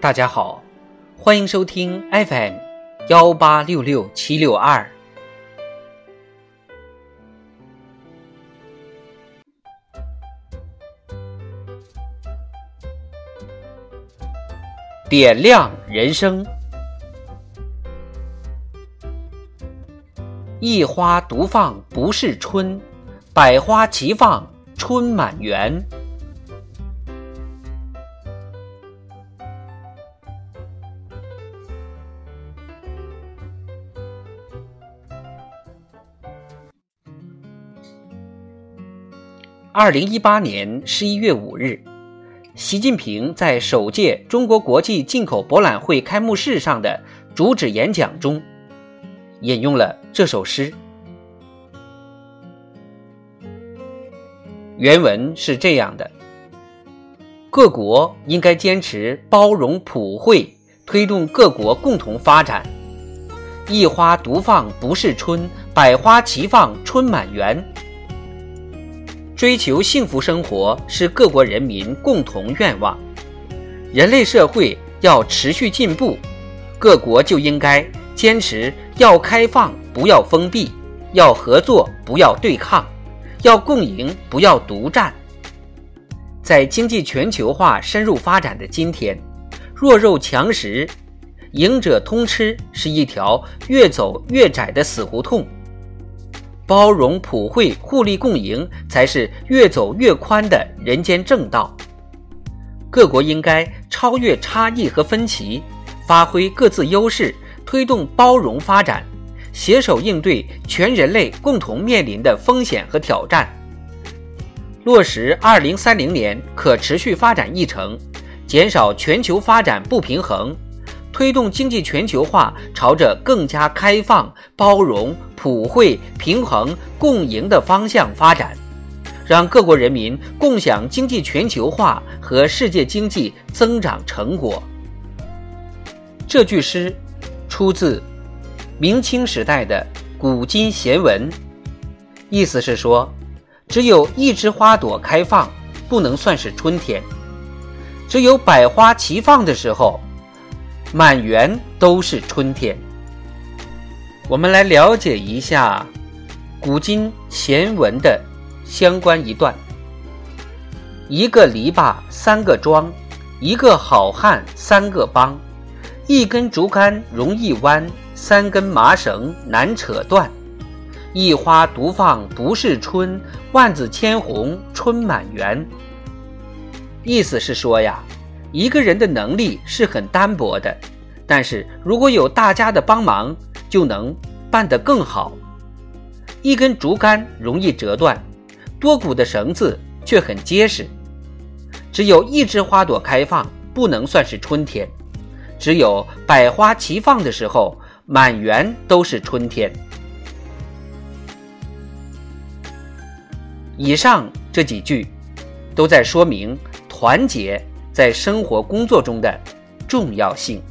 大家好，欢迎收听 FM 幺八六六七六二。点亮人生，一花独放不是春，百花齐放春满园。二零一八年十一月五日，习近平在首届中国国际进口博览会开幕式上的主旨演讲中，引用了这首诗。原文是这样的：各国应该坚持包容普惠，推动各国共同发展。一花独放不是春，百花齐放春满园。追求幸福生活是各国人民共同愿望。人类社会要持续进步，各国就应该坚持要开放不要封闭，要合作不要对抗，要共赢不要独占。在经济全球化深入发展的今天，弱肉强食、赢者通吃是一条越走越窄的死胡同。包容普惠、互利共赢，才是越走越宽的人间正道。各国应该超越差异和分歧，发挥各自优势，推动包容发展，携手应对全人类共同面临的风险和挑战，落实二零三零年可持续发展议程，减少全球发展不平衡。推动经济全球化朝着更加开放、包容、普惠、平衡、共赢的方向发展，让各国人民共享经济全球化和世界经济增长成果。这句诗出自明清时代的古今贤文，意思是说，只有一枝花朵开放，不能算是春天；只有百花齐放的时候。满园都是春天。我们来了解一下古今贤文的相关一段：一个篱笆三个桩，一个好汉三个帮，一根竹竿容易弯，三根麻绳难扯断。一花独放不是春，万紫千红春满园。意思是说呀。一个人的能力是很单薄的，但是如果有大家的帮忙，就能办得更好。一根竹竿容易折断，多股的绳子却很结实。只有一枝花朵开放，不能算是春天；只有百花齐放的时候，满园都是春天。以上这几句，都在说明团结。在生活工作中的重要性。